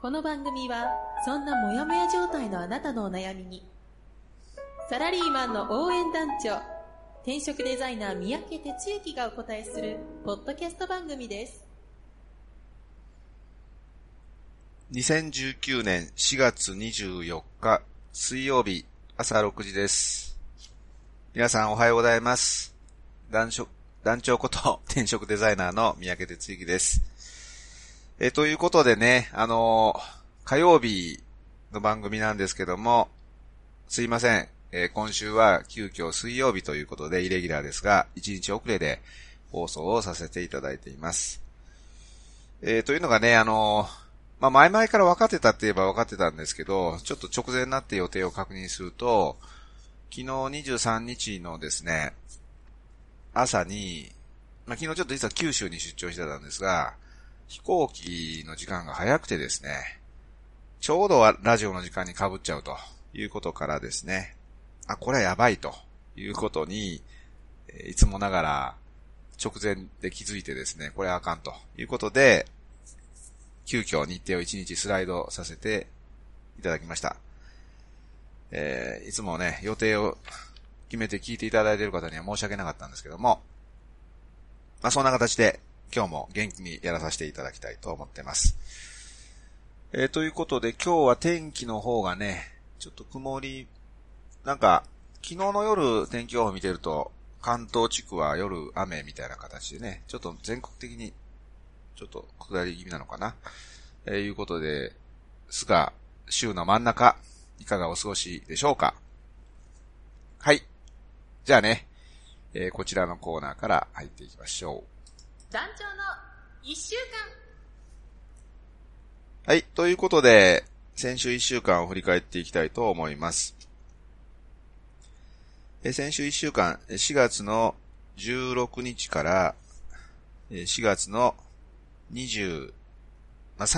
この番組はそんなモヤモヤ状態のあなたのお悩みにサラリーマンの応援団長転職デザイナー三宅哲之がお答えするポッドキャスト番組です2019年4月24日水曜日朝6時です。皆さんおはようございます。団長団長こと 転職デザイナーの三宅哲之です。え、ということでね、あの火曜日の番組なんですけども、すいません。えー今週は急遽水曜日ということでイレギュラーですが、1日遅れで放送をさせていただいています。えーというのがね、あのまあ、前々から分かってたって言えば分かってたんですけど、ちょっと直前になって予定を確認すると、昨日23日のですね、朝に、まあ、昨日ちょっと実は九州に出張してたんですが、飛行機の時間が早くてですね、ちょうどラジオの時間に被っちゃうということからですね、あ、これはやばいということに、いつもながら直前で気づいてですね、これはあかんということで、急遽日程を1日スライドさせていただきました。えーいつもね、予定を決めて聞いていただいている方には申し訳なかったんですけども、まあそんな形で今日も元気にやらさせていただきたいと思ってます。えーということで今日は天気の方がね、ちょっと曇り、なんか昨日の夜天気予報見てると関東地区は夜雨みたいな形でね、ちょっと全国的にちょっと下り気味なのかな？えーいうことで、すが、週の真ん中、いかがお過ごしでしょうか？はい。じゃあね、えーこちらのコーナーから入っていきましょう団長の一週間。はい。ということで、先週1週間を振り返っていきたいと思います。え先週1週間、4月の16日から、4月の23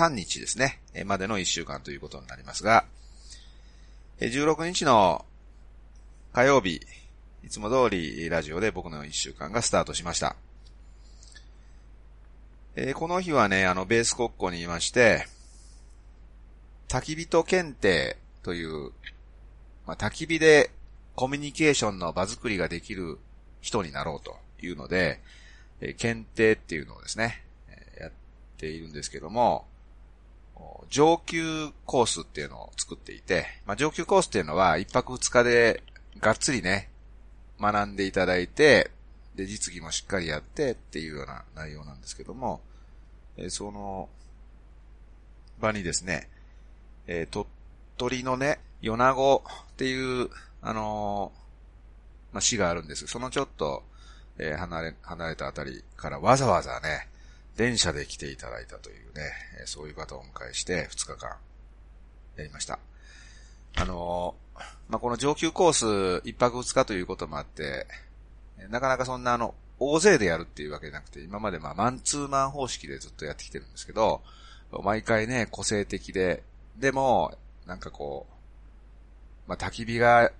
日ですね、までの1週間ということになりますが、16日の火曜日、いつも通りラジオで僕の1週間がスタートしました。えーこの日はね、あの、ベース国庫にいまして、焚き火と検定という、まあ、焚き火でコミュニケーションの場作りができる人になろうというので、えー検定っていうのをですね、えーやっているんですけども、上級コースっていうのを作っていて、まあ、上級コースっていうのは一泊二日でがっつりね、学んでいただいて、で、実技もしっかりやってっていうような内容なんですけども、えーその場にですね、えー鳥取のね、米子っていう、あのーまあ、市があるんです。そのちょっと、え離れ、離れたあたりからわざわざね、電車で来ていただいたというね、えそういう方をお迎えして2日間やりました。あのまあ、この上級コース1泊2日ということもあって、なかなかそんなあの、大勢でやるっていうわけじゃなくて、今までまあマンツーマン方式でずっとやってきてるんですけど、毎回ね、個性的で、でも、なんかこう、まあ、焚き火が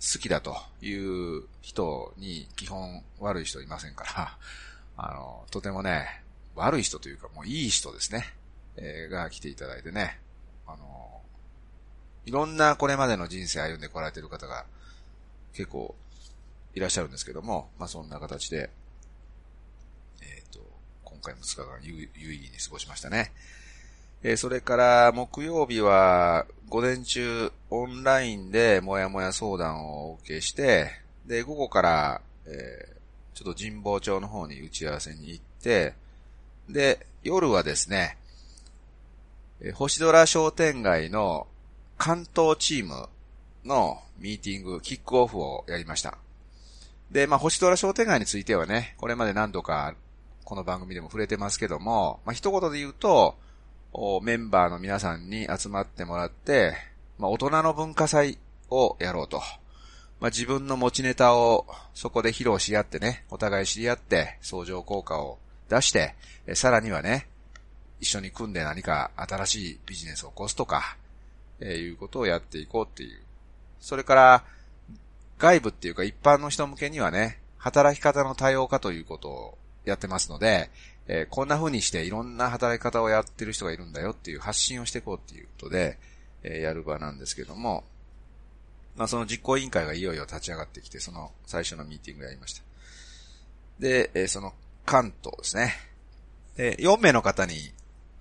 好きだという人に基本悪い人いませんから、あの、とてもね、悪い人というかもういい人ですね、えーが来ていただいてね、あの、いろんなこれまでの人生歩んでこられてる方が結構いらっしゃるんですけども、まあ、そんな形で、えっ、と、今回も2日間有有意義に過ごしましたね。えーそれから木曜日は午前中オンラインでもやもや相談をお受けして、で、午後から、えーちょっと神保町の方に打ち合わせに行って、で、夜はですね、えー星空商店街の関東チームのミーティング、キックオフをやりました。で、まあ、星空商店街についてはね、これまで何度かこの番組でも触れてますけども、まあ、一言で言うと、メンバーの皆さんに集まってもらって、まあ、大人の文化祭をやろうと。まあ、自分の持ちネタをそこで披露し合ってね、お互い知り合って、相乗効果を出して、さらにはね、一緒に組んで何か新しいビジネスを起こすとか、えー、いうことをやっていこうっていう。それから、外部っていうか一般の人向けにはね、働き方の多様化ということをやってますので、えー、こんな風にしていろんな働き方をやってる人がいるんだよっていう発信をしていこうっていうことで、えー、やる場なんですけども、まあその実行委員会がいよいよ立ち上がってきて、その最初のミーティングやりました。で、えー、その関東ですね。で、4名の方に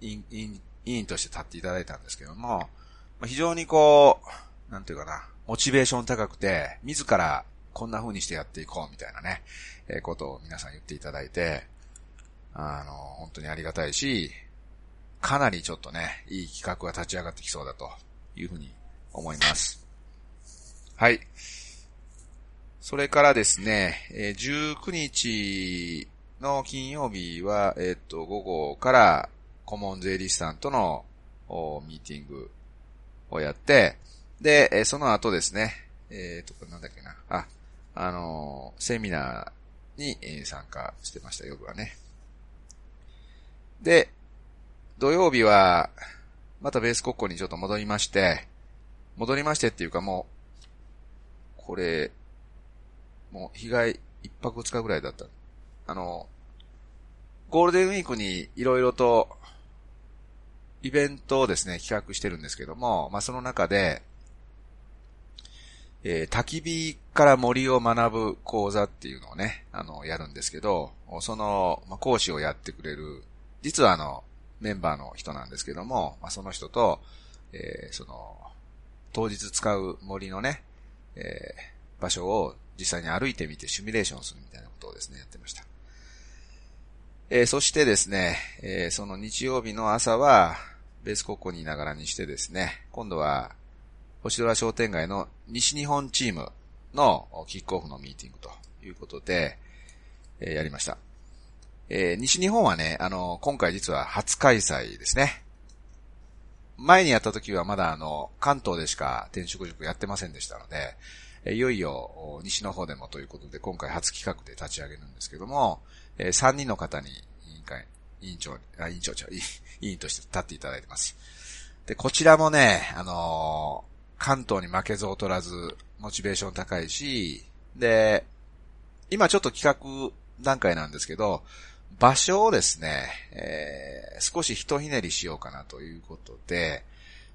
委員として立っていただいたんですけども、まあ、非常にこう、なんていうかな、モチベーション高くて、自らこんな風にしてやっていこうみたいなね、えー、ことを皆さん言っていただいて、あの、本当にありがたいし、かなりちょっとね、いい企画が立ち上がってきそうだというふうに思います。はい。それからですね、えー、19日の金曜日は、えっと、午後から顧問税理士さんとのミーティングをやって、で、えその後ですね、えっ、と、なんだっけな、あ、あの、セミナーに、え参加してました、夜はね。で、土曜日は、またベース国庫にちょっと戻りまして、戻りましてっていうかもう、これ、もう、被害一泊二日ぐらいだった。あの、ゴールデンウィークにいろいろと、イベントをですね、企画してるんですけども、まあ、その中で、えー、焚き火から森を学ぶ講座っていうのをね、あの、やるんですけど、その、まあ、講師をやってくれる、実はあの、メンバーの人なんですけども、まあ、その人と、えー、その、当日使う森のね、えー、場所を実際に歩いてみてシミュレーションするみたいなことをですね、やってました。えー、そしてですね、えー、その日曜日の朝は、ベース国庫にいながらにしてですね、今度は、星空商店街の西日本チームのキックオフのミーティングということで、えー、やりました。えー、西日本はね、あの、今回実は初開催ですね。前にやった時はまだあの、関東でしか転職塾やってませんでしたので、えいよいよ西の方でもということで今回初企画で立ち上げるんですけども、えー、3人の方に委員会、委員長、あ、委員長長、委員として立っていただいてます。で、こちらもね、あの、関東に負けず劣らず、モチベーション高いし、で、今ちょっと企画段階なんですけど、場所をですね、えー、少しひひねりしようかなということで、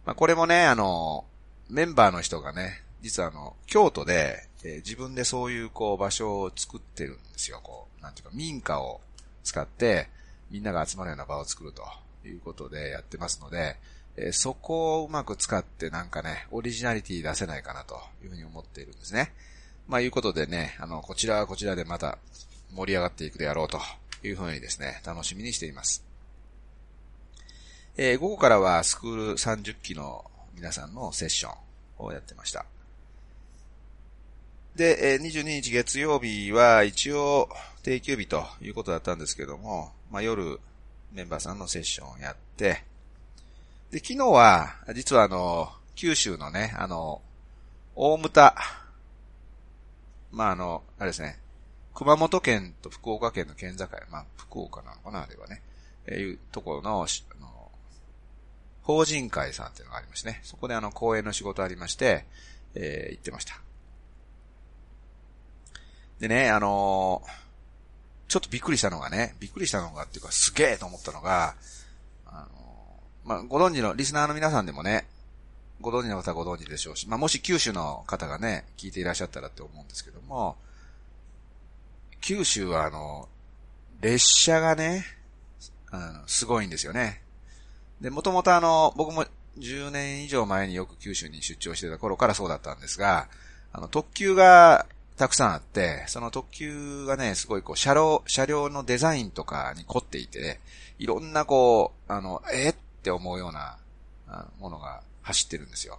まあ、これもね、あの、メンバーの人がね、実はあの、京都で、えー、自分でそういうこう場所を作ってるんですよ。こう、なんていうか民家を使って、みんなが集まるような場を作るということでやってますので、えー、そこをうまく使ってなんかね、オリジナリティ出せないかなというふうに思っているんですね。まあいうことでね、あの、こちらはこちらでまた盛り上がっていくであろうというふうにですね、楽しみにしています。えー、午後からはスクール30期の皆さんのセッションをやってました。で、22日月曜日は一応定休日ということだったんですけども、まあ、夜メンバーさんのセッションをやって、で、昨日は、実はあの、九州のね、あの、大牟田、まあ、あの、あれですね、熊本県と福岡県の県境、まあ、福岡なのかな、あれはね、えー、いうところの、あの、法人会さんっていうのがありましてね、そこであの、講演の仕事ありまして、えー、行ってました。でね、あのー、ちょっとびっくりしたのがね、びっくりしたのがっていうかすげえと思ったのが、あの、まあ、ご存知の、リスナーの皆さんでもね、ご存知の方はご存知でしょうし、まあ、もし九州の方がね、聞いていらっしゃったらって思うんですけども、九州はあの、列車がね、あの、すごいんですよね。で、もともとあの、僕も10年以上前によく九州に出張してた頃からそうだったんですが、あの、特急がたくさんあって、その特急がね、すごいこう、車両、車両のデザインとかに凝っていて、いろんなこう、あの、えっって思うような、ものが走ってるんですよ。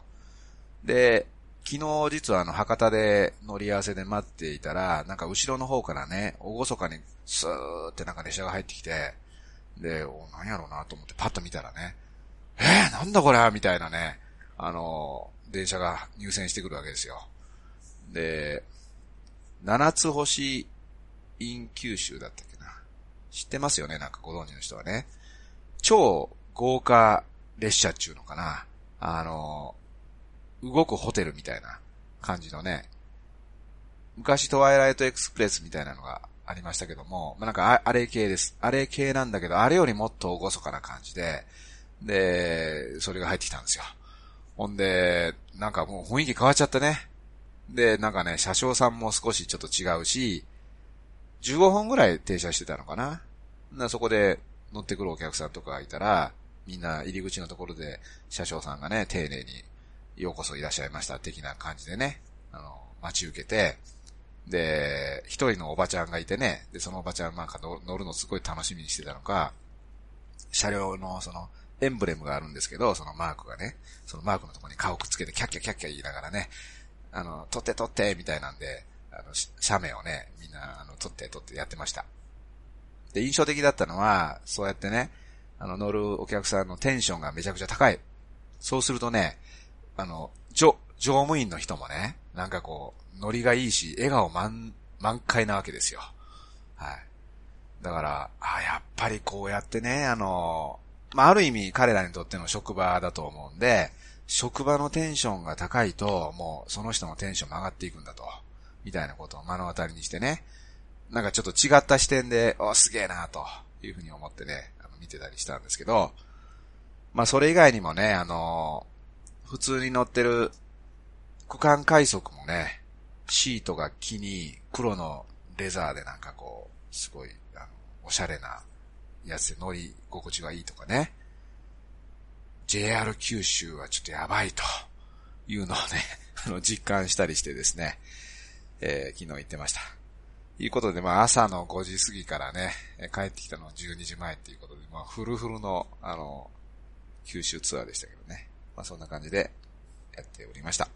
で、昨日実はあの、博多で乗り合わせで待っていたら、なんか後ろの方からね、おごそかにスーってなんか列車が入ってきて、で、お、何やろうなと思ってパッと見たらね、えー、なんだこれ？みたいなね、あの、電車が入線してくるわけですよ。で、七つ星イン九州だったっけな。知ってますよね？なんかご存知の人はね。超豪華列車っていうのかな。あの、動くホテルみたいな感じのね、昔トワイライトエクスプレスみたいなのがありましたけども、まあ、なんかあれ系です。あれ系なんだけど、あれよりもっと厳かな感じで、で、それが入ってきたんですよ。ほんで、なんかもう雰囲気変わっちゃったね。で、なんかね、車掌さんも少しちょっと違うし、15分ぐらい停車してたのかな。なそこで乗ってくるお客さんとかがいたら、みんな入り口のところで車掌さんがね、丁寧にようこそいらっしゃいました的な感じでね、あの、待ち受けて、で、一人のおばちゃんがいてね、で、そのおばちゃんなんか乗るのすごい楽しみにしてたのか、車両のその、エンブレムがあるんですけど、そのマークがね、そのマークのところに顔くっつけてキャッキャキャッキャ言いながらね、あの、撮って撮ってみたいなんで、あの、写メをね、みんな、あの、撮って撮ってやってました。で、印象的だったのは、そうやってね、あの、乗るお客さんのテンションがめちゃくちゃ高い。そうするとね、あの、乗、乗務員の人もね、なんかこう、ノリがいいし、笑顔満、満開なわけですよ。はい。だから、あやっぱりこうやってね、あの、まあ、ある意味彼らにとっての職場だと思うんで、職場のテンションが高いと、もうその人のテンションも上がっていくんだと。みたいなことを目の当たりにしてね。なんかちょっと違った視点で、お、すげえなというふうに思ってね、見てたりしたんですけど、まあそれ以外にもね、あの、普通に乗ってる区間快速もね、シートが木に黒のレザーでなんかこう、すごい、あの、おしゃれなやつで乗り心地がいいとかね。JR 九州はちょっとやばいというのをね、あの、実感したりしてですね、えー、昨日言ってました。いうことで、まあ朝の5時過ぎからね、帰ってきたのは12時前っていうことで、まあフルフルの、あの、九州ツアーでしたけどね。まあそんな感じでやっておりました。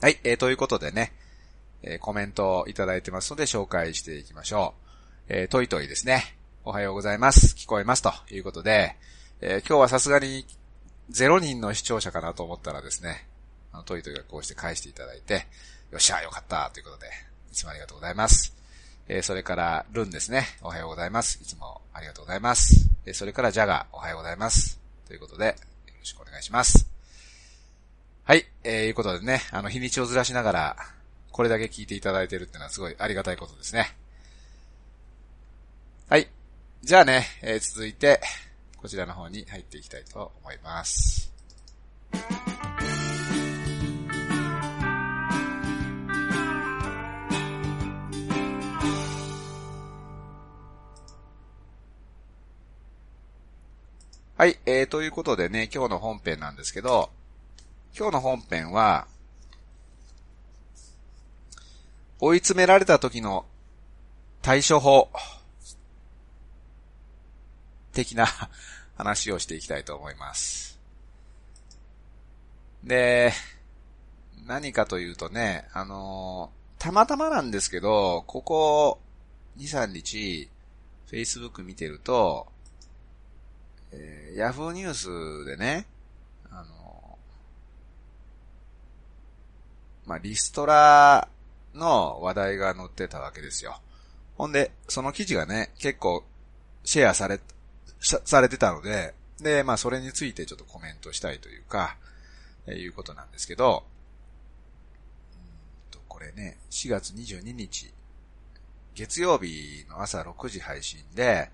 はい、えー、ということでね、えー、コメントをいただいてますので紹介していきましょう。えー、トイトイですね。おはようございます。聞こえますということで、えー、今日はさすがに0人の視聴者かなと思ったらですね、あのトイトイがこうして返していただいて、よっしゃ、よかった、ということで、いつもありがとうございます。えー、それから、ルンですね。おはようございます。いつもありがとうございます。えー、それから、ジャガー、おはようございます。ということで、よろしくお願いします。はい、えー、いうことでね、あの、日にちをずらしながら、これだけ聞いていただいてるってのはすごいありがたいことですね。はい。じゃあね、えー、続いて、こちらの方に入っていきたいと思います。はい、えー、ということでね、今日の本編なんですけど、今日の本編は、追い詰められた時の対処法的な話をしていきたいと思います。で、何かというとね、あのたまたまなんですけど、ここ2、3日、Facebook 見てると、えー、Yahoo ニュースでね、あの、まあ、リストラの話題が載ってたわけですよ。ほんで、その記事がね、結構シェアされ、されてたので、で、まあそれについてちょっとコメントしたいというか、えー、いうことなんですけど、うんと、これね、4月22日、月曜日の朝6時配信で、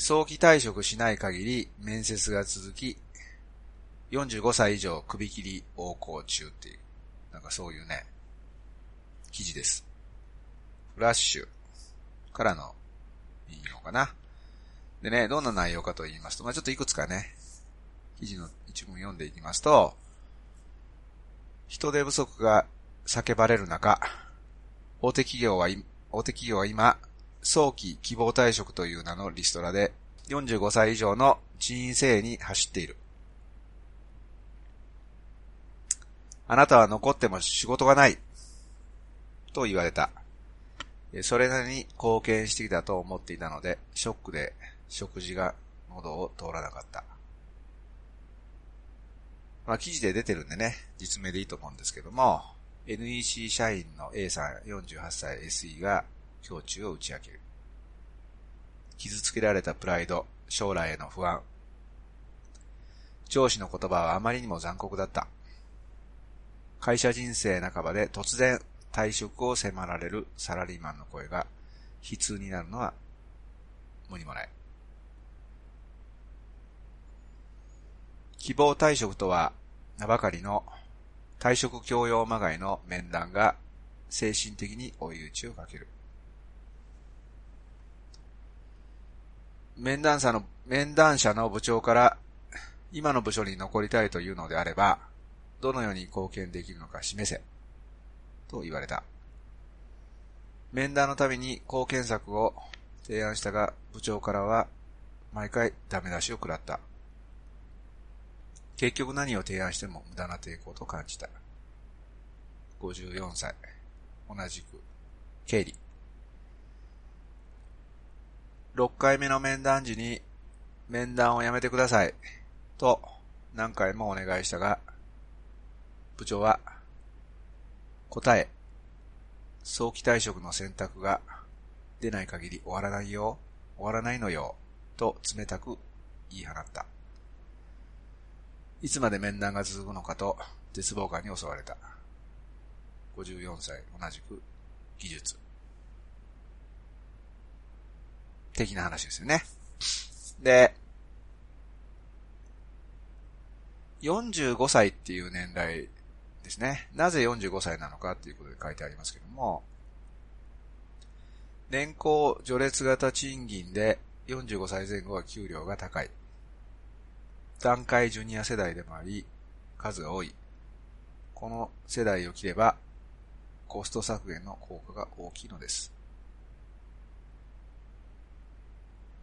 早期退職しない限り面接が続き、45歳以上首切り横行中っていう、なんかそういうね、記事です。フラッシュからの引用かな。でね、どんな内容かと言いますと、まあ、ちょっといくつかね、記事の一文読んでいきますと、人手不足が叫ばれる中、大手企業は、大手企業は今、早期希望退職という名のリストラで45歳以上の人員整に走っている。あなたは残っても仕事がない。と言われた。それなりに貢献してきたと思っていたので、ショックで食事が喉を通らなかった。まあ記事で出てるんでね、実名でいいと思うんですけども、NEC 社員の A さん48歳 SE が胸中を打ち明ける。傷つけられたプライド、将来への不安。上司の言葉はあまりにも残酷だった。会社人生半ばで突然退職を迫られるサラリーマンの声が悲痛になるのは無にもない。希望退職とは名ばかりの退職教養まがいの面談が精神的に追い打ちをかける。面談者の、面談者の部長から今の部署に残りたいというのであれば、どのように貢献できるのか示せ。と言われた。面談のために貢献策を提案したが、部長からは毎回ダメ出しを食らった。結局何を提案しても無駄な抵抗と感じた。54歳。同じく、経理。6回目の面談時に、面談をやめてください。と、何回もお願いしたが、部長は、答え、早期退職の選択が出ない限り終わらないよ、終わらないのよ、と冷たく言い放った。いつまで面談が続くのかと絶望感に襲われた。54歳、同じく技術。的な話ですよね。で、45歳っていう年代ですね。なぜ45歳なのかっていうことで書いてありますけども、年功序列型賃金で45歳前後は給料が高い。段階ジュニア世代でもあり、数が多い。この世代を切れば、コスト削減の効果が大きいのです。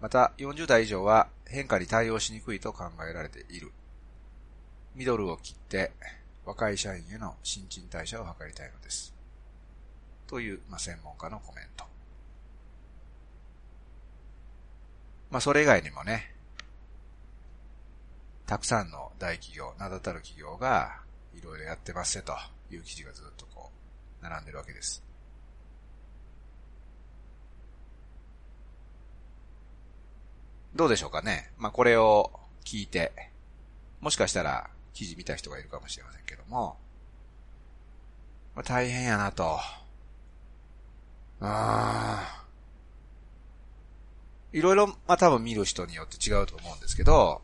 また、40代以上は変化に対応しにくいと考えられている。ミドルを切って、若い社員への新陳代謝を図りたいのです。という、まあ、専門家のコメント。まあ、それ以外にもね、たくさんの大企業、名だたる企業が、いろいろやってますという記事がずっとこう、並んでるわけです。どうでしょうかね。まあ、これを聞いて、もしかしたら記事見た人がいるかもしれませんけども、まあ、大変やなと。ああいろいろ、まあ、多分見る人によって違うと思うんですけど、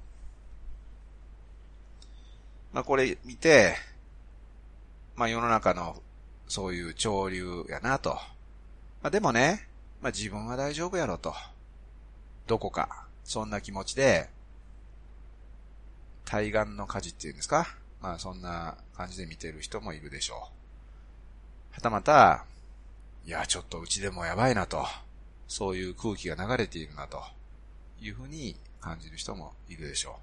まあ、これ見て、まあ、世の中のそういう潮流やなと。まあ、でもね、まあ、自分は大丈夫やろと。どこか、そんな気持ちで、対岸の火事っていうんですか？まあそんな感じで見てる人もいるでしょう。はたまた、いや、ちょっとうちでもやばいなと、そういう空気が流れているなと、いうふうに感じる人もいるでしょ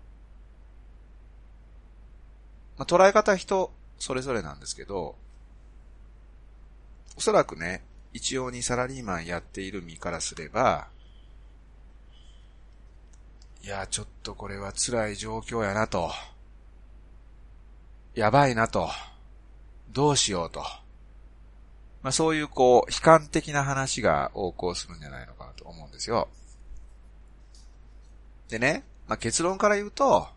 う。まあ、捉え方人それぞれなんですけど、おそらくね、一様にサラリーマンやっている身からすれば、いや、ちょっとこれは辛い状況やなと。やばいなと。どうしようと。まあそういうこう、悲観的な話が横行するんじゃないのかなと思うんですよ。でね、まあ結論から言うと、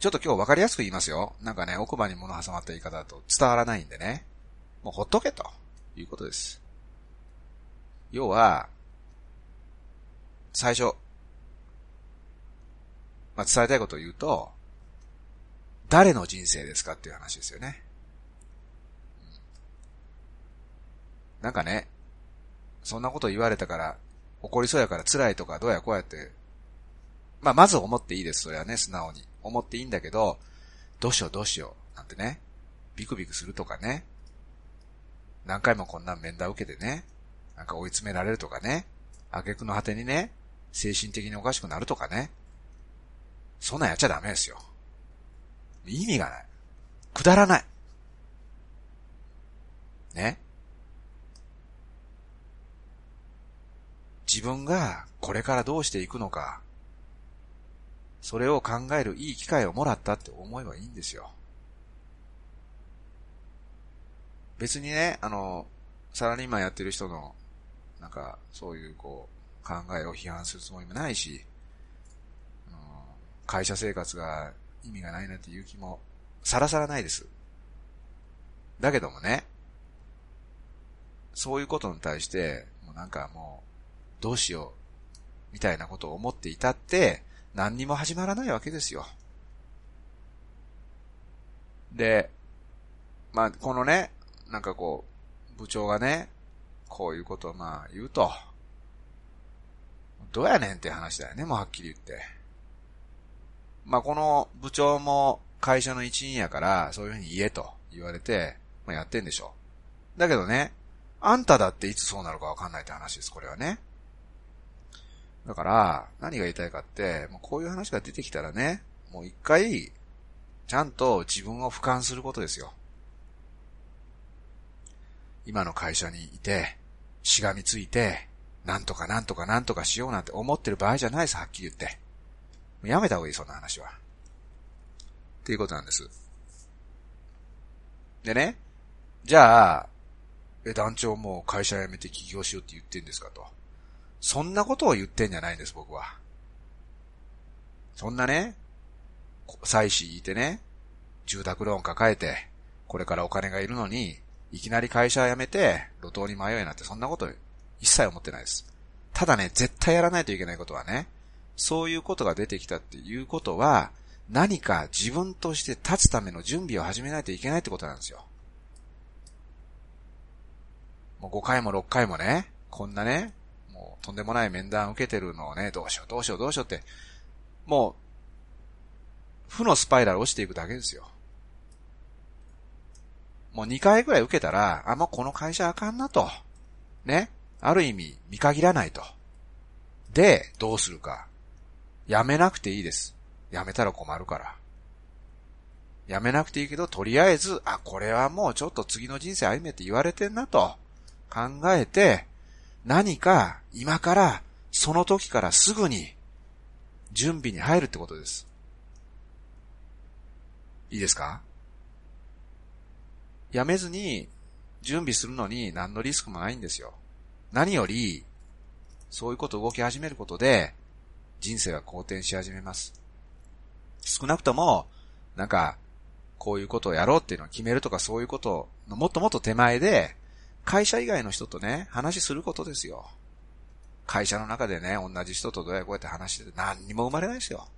ちょっと今日分かりやすく言いますよ。なんかね、奥歯に物挟まった言い方だと伝わらないんでね。もうほっとけということです。要は、最初、まあ、伝えたいことを言うと、誰の人生ですかっていう話ですよね。なんかね、そんなこと言われたから、怒りそうやから辛いとかどうやこうやって、まあ、まず思っていいです、それはね、素直に。思っていいんだけど、どうしようどうしよう、なんてね、ビクビクするとかね、何回もこんな面談受けてね、なんか追い詰められるとかね、挙句の果てにね、精神的におかしくなるとかね。そんなんやっちゃダメですよ。意味がない。くだらない。ね。自分がこれからどうしていくのか、それを考えるいい機会をもらったって思えばいいんですよ。別にね、あの、サラリーマンやってる人の、なんか、そういうこう、考えを批判するつもりもないし、会社生活が意味がないなんていう気も、さらさらないです。だけどもね、そういうことに対して、もうなんかもう、どうしよう、みたいなことを思っていたって、何にも始まらないわけですよ。で、まあ、このね、なんかこう、部長がね、こういうことをまあ言うと、どうやねんって話だよね、もうはっきり言って。まあこの部長も会社の一員やから、そういうふうに言えと言われて、まあやってんでしょ。だけどね、あんただっていつそうなるかわかんないって話です、これはね。だから、何が言いたいかって、もうこういう話が出てきたらね、もう一回、ちゃんと自分を俯瞰することですよ。今の会社にいて、しがみついて、なんとかなんとかなんとかしようなんて思ってる場合じゃないです、はっきり言って。やめた方がいい、そんな話は。っていうことなんです。でね、じゃあ、え、団長も会社辞めて起業しようって言ってんですかと。そんなことを言ってんじゃないんです、僕は。そんなね、妻子いてね、住宅ローン抱えて、これからお金がいるのに、いきなり会社辞めて、路頭に迷いなんてそんなこと一切思ってないです。ただね、絶対やらないといけないことはね、そういうことが出てきたっていうことは、何か自分として立つための準備を始めないといけないってことなんですよ。もう5回も6回もね、こんなね、もうとんでもない面談受けてるのをね、どうしようどうしようどうしようって、もう、負のスパイラル落ちていくだけですよ。もう2回ぐらい受けたら、あ、もうこの会社あかんなと。ね。ある意味、見限らないと。で、どうするか。やめなくていいです。やめたら困るから。やめなくていいけど、とりあえず、あ、これはもうちょっと次の人生歩めって言われてんなと考えて、何か今からその時からすぐに準備に入るってことです。いいですか？やめずに準備するのに何のリスクもないんですよ。何より、そういうことを動き始めることで、人生が好転し始めます。少なくとも、なんか、こういうことをやろうっていうのを決めるとかそういうことのもっともっと手前で、会社以外の人とね、話することですよ。会社の中でね、同じ人とどうやこうやって話してて何にも生まれないですよ。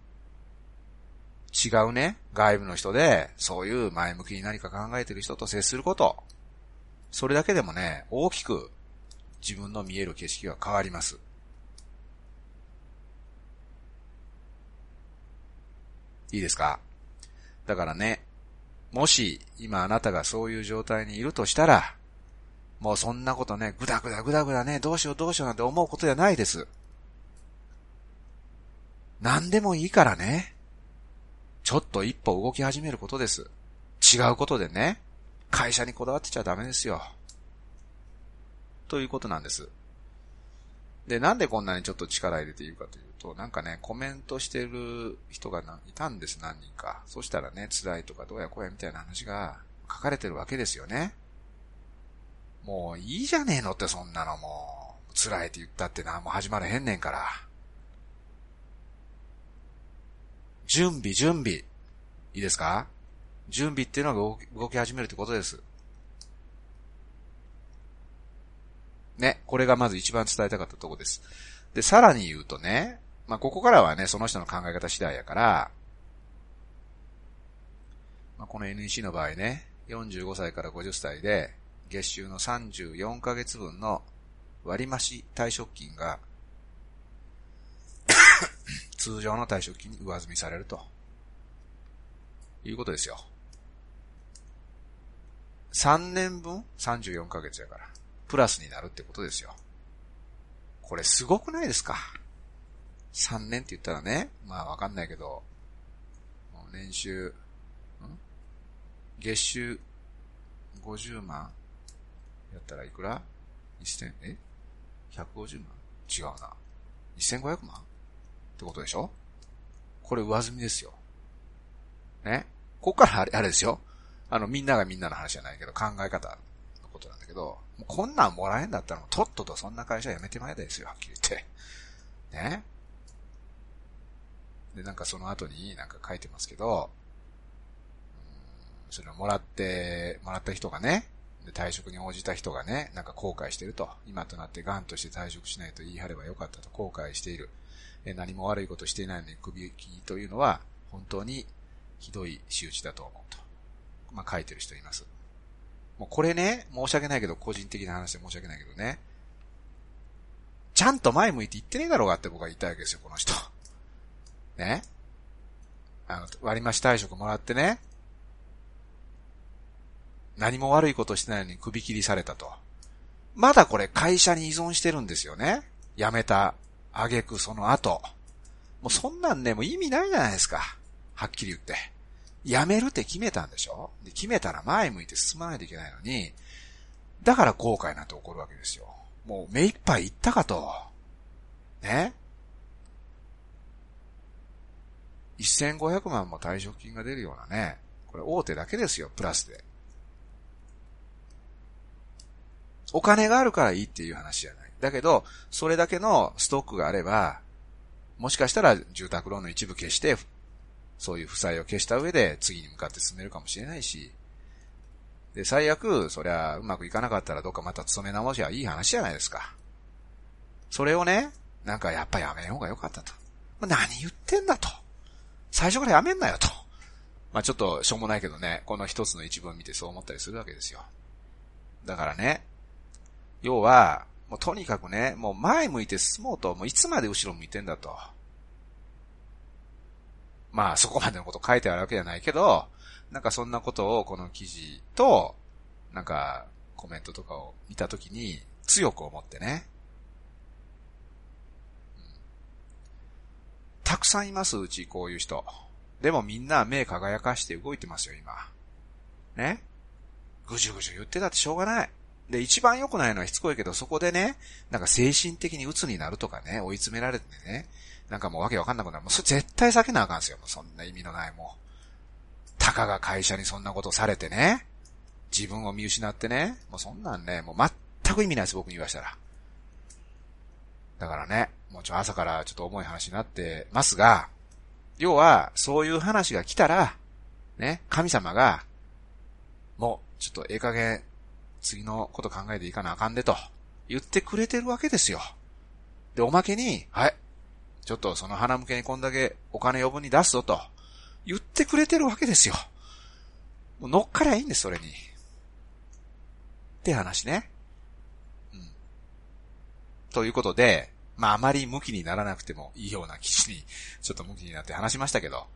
違うね、外部の人で、そういう前向きに何か考えてる人と接すること。それだけでもね、大きく自分の見える景色が変わります。いいですか？だからね、もし今あなたがそういう状態にいるとしたら、もうそんなことね、ぐだぐだぐだぐだね、どうしようどうしようなんて思うことじゃないです。何でもいいからね。ちょっと一歩動き始めることです。違うことでね、会社にこだわってちゃダメですよ。ということなんです。で、なんでこんなにちょっと力入れているかというと、なんかね、コメントしてる人がいたんです、何人か。そしたらね、辛いとかどうやこうやみたいな話が書かれてるわけですよね。もういいじゃねえのってそんなのもう。辛いって言ったってな、もう始まらへんねんから。準備、準備。いいですか？準備っていうのが動き始めるってことです。ね、これがまず一番伝えたかったとこです。で、さらに言うとね、まあ、ここからはね、その人の考え方次第やから、まあ、この NEC の場合ね、45歳から50歳で、月収の34ヶ月分の割増退職金が 通常の退職金に上積みされると。いうことですよ。3年分 ?34 ヶ月やから。プラスになるってことですよ。これすごくないですか ?3 年って言ったらね、まあわかんないけど、年収、ん？月収50万やったらいくら ?1000、え ?150 万？違うな。1500万？ってことでしょ？これ上積みですよ。ね？ここからあれ、あれですよ。あの、みんながみんなの話じゃないけど、考え方ことなんだけど、こんなんもらえんだったら、とっととそんな会社辞めてまえですよ、はっきり言って。ね。で、なんかその後になんか書いてますけど、それをもらって、もらった人がね、で退職に応じた人がね、なんか後悔してると。今となって癌として退職しないと言い張ればよかったと後悔している。え何も悪いことしていないのに首引きというのは、本当にひどい仕打ちだと思うと。まあ、書いてる人います。もうこれね、申し訳ないけど、個人的な話で申し訳ないけどね。ちゃんと前向いて言ってねえだろうがって僕は言いたいわけですよ、この人。ね？あの、割増退職もらってね。何も悪いことしてないのに首切りされたと。まだこれ会社に依存してるんですよね。辞めた、あげくその後。もうそんなんね、もう意味ないじゃないですか。はっきり言って。辞めるって決めたんでしょ？で決めたら前向いて進まないといけないのに、だから後悔なんて起こるわけですよ。もう目いっぱい行ったかと。ね ?1500 万も退職金が出るようなね、これ大手だけですよ、プラスで。お金があるからいいっていう話じゃない。だけど、それだけのストックがあれば、もしかしたら住宅ローンの一部消して、そういう負債を消した上で次に向かって進めるかもしれないし、で、最悪、そりゃうまくいかなかったらどっかまた勤め直しはいい話じゃないですか。それをね、なんかやっぱやめようがよかったと。何言ってんだと。最初からやめんなよと。まあちょっとしょうもないけどね、この一つの一文見てそう思ったりするわけですよ。だからね、要は、もうとにかくね、もう前向いて進もうと、もういつまで後ろ向いてんだと。まあそこまでのこと書いてあるわけじゃないけど、なんかそんなことをこの記事と、なんかコメントとかを見たときに強く思ってね、うん。たくさんいます、うちこういう人。でもみんな目輝かして動いてますよ、今。ねぐじゅぐじゅ言ってたってしょうがない。で、一番良くないのはしつこいけど、そこでね、なんか精神的に鬱になるとかね、追い詰められてね、なんかもうわけわかんなくなる。もうそれ絶対避けなあかんすよ。もうそんな意味のないもう。たかが会社にそんなことされてね、自分を見失ってね、もうそんなんね、もう全く意味ないです、僕に言わしたら。だからね、もうちょ朝からちょっと重い話になってますが、要は、そういう話が来たら、ね、神様が、もう、ちょっとええ加減、次のこと考えていかなあかんでと、言ってくれてるわけですよ。で、おまけに、はい、ちょっとその鼻向けにこんだけお金余分に出すぞと、言ってくれてるわけですよ。もう乗っかりゃいいんです、それに。って話ね。うん。ということで、まああまり向きにならなくてもいいような記事に、ちょっと向きになって話しましたけど、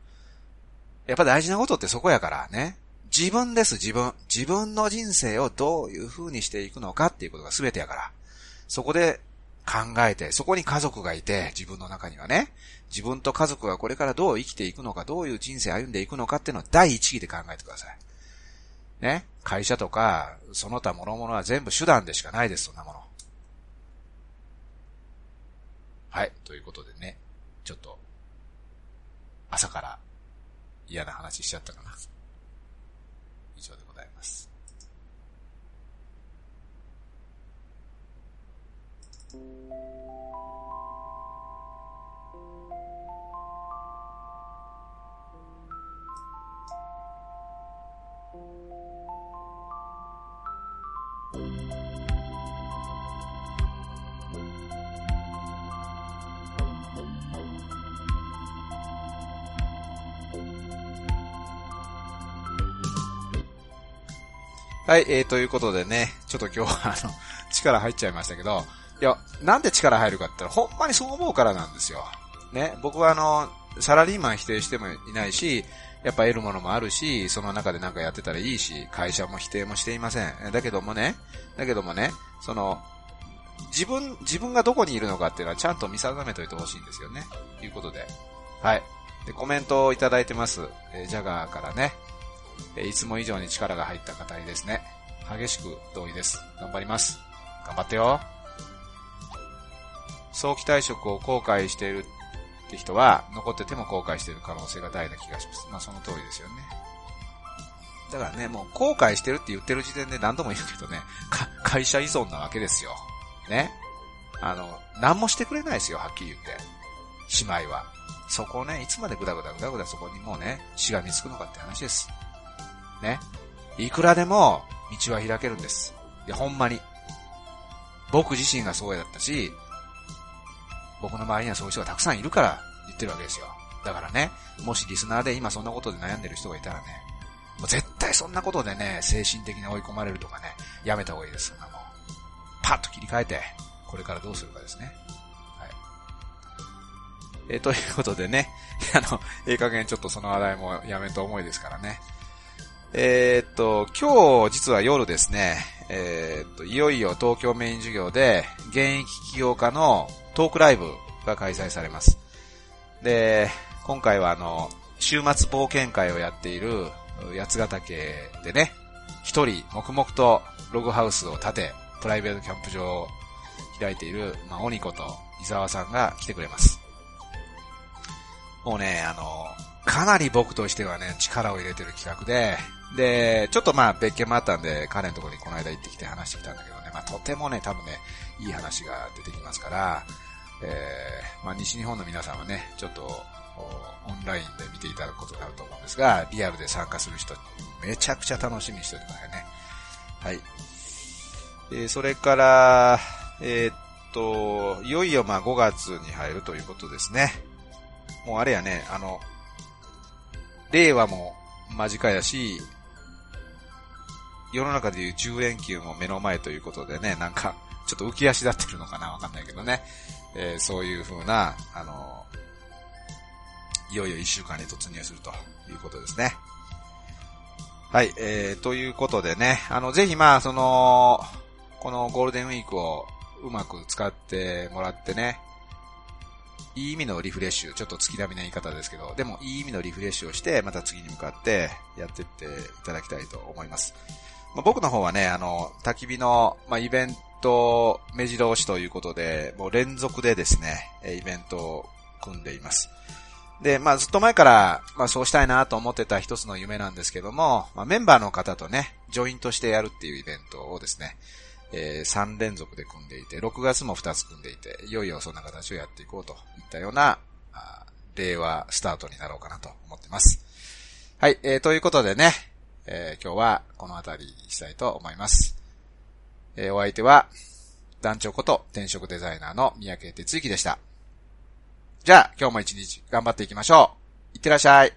やっぱ大事なことってそこやからね。自分です、自分。自分の人生をどういう風にしていくのかっていうことが全てやから。そこで考えて、そこに家族がいて、自分の中にはね、自分と家族がこれからどう生きていくのか、どういう人生歩んでいくのかっていうのを第一義で考えてください。ね。会社とか、その他諸々は全部手段でしかないです、そんなもの。はい。ということでね、ちょっと、朝から嫌な話しちゃったかな。はい、えー、ということでね、ちょっと今日はあの、力入っちゃいましたけど、いや、なんで力入るかって言ったら、ほんまにそう思うからなんですよ。ね、僕はあの、サラリーマン否定してもいないし、やっぱ得るものもあるし、その中でなんかやってたらいいし、会社も否定もしていません。だけどもね、だけどもね、その、自分、自分がどこにいるのかっていうのはちゃんと見定めといてほしいんですよね。ということで。はい。で、コメントをいただいてます。えー、ジャガーからねえ。いつも以上に力が入った方にですね。激しく同意です。頑張ります。頑張ってよ。早期退職を後悔しているって人は、残ってても後悔している可能性が大な気がします。まあその通りですよね。だからね、もう後悔してるって言ってる時点で何度も言うけどね、か、会社依存なわけですよ。ね。あの、何もしてくれないですよ、はっきり言って。姉妹は。そこをね、いつまでぐだぐだぐだぐだそこにもうね、しがみつくのかって話です。ね。いくらでも道は開けるんです。いや、ほんまに。僕自身がそうやったし、僕の周りにはそういう人がたくさんいるから言ってるわけですよ。だからね、もしリスナーで今そんなことで悩んでる人がいたらね、もう絶対そんなことでね、精神的に追い込まれるとかね、やめた方がいいです、そんなもん。パッと切り替えて、これからどうするかですね。はい。え、ということでね、あの、ええ加減ちょっとその話題もやめと思いですからね。えー、っと、今日実は夜ですね、えー、っと、いよいよ東京メイン授業で、現役起業家のトークライブが開催されます。で、今回はあの、週末冒険会をやっている八ヶ岳でね、一人黙々とログハウスを建て、プライベートキャンプ場を開いている、まあ、鬼子と伊沢さんが来てくれます。もうね、あの、かなり僕としてはね、力を入れてる企画で、で、ちょっとまあ別件もあったんで、彼のところにこの間行ってきて話してきたんだけどね、まあとてもね、多分ね、いい話が出てきますから、えー、まあ西日本の皆さんはね、ちょっと、オンラインで見ていただくことになると思うんですが、リアルで参加する人、めちゃくちゃ楽しみにしておいてくださいね。はい。えー、それから、えー、っと、いよいよまあ5月に入るということですね。もうあれやね、あの、令和も間近やし、世の中でいう10連休も目の前ということでね、なんか、ちょっと浮き足立ってるのかなわかんないけどね。えー、そういう風な、あの、いよいよ1週間に突入するということですね。はい、えー、ということでね、あの、ぜひまあ、その、このゴールデンウィークをうまく使ってもらってね、いい意味のリフレッシュ、ちょっと月並みな言い方ですけど、でもいい意味のリフレッシュをして、また次に向かってやってっていただきたいと思います。まあ、僕の方はね、あの、焚き火の、まあ、イベント目白押しということで、もう連続でですね、イベントを組んでいます。で、まあずっと前から、まあそうしたいなと思ってた一つの夢なんですけども、まあメンバーの方とね、ジョイントしてやるっていうイベントをですね、えー、3連続で組んでいて、6月も2つ組んでいて、いよいよそんな形をやっていこうといったような、あ令和スタートになろうかなと思ってます。はい、えー、ということでね、えー、今日はこの辺りにしたいと思います。えー、お相手は、団長こと転職デザイナーの三宅哲之でした。じゃあ、今日も一日頑張っていきましょう。いってらっしゃい。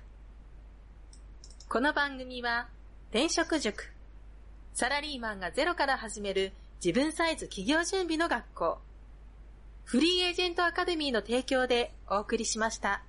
この番組は、転職塾。サラリーマンがゼロから始める自分サイズ企業準備の学校。フリーエージェントアカデミーの提供でお送りしました。